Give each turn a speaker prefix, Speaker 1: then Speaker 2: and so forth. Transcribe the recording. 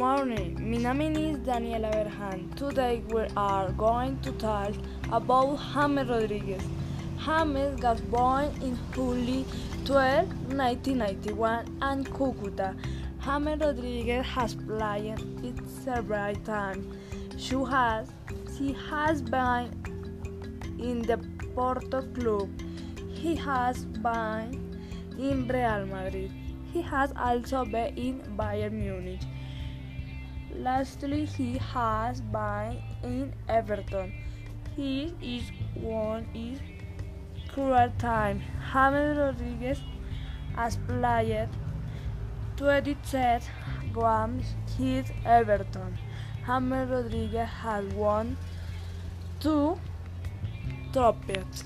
Speaker 1: morning. My name is Daniela Berhan. Today we are going to talk about James Rodriguez. James was born in July 12, 1991 in Cucuta. James Rodriguez has played it several times. She has, she has been in the Porto Club. He has been in Real Madrid. He has also been in Bayern Munich. Lastly, he has been in Everton. He is one is cruel time. James Rodriguez has played 27 games with Everton. James Rodriguez has won two trophies.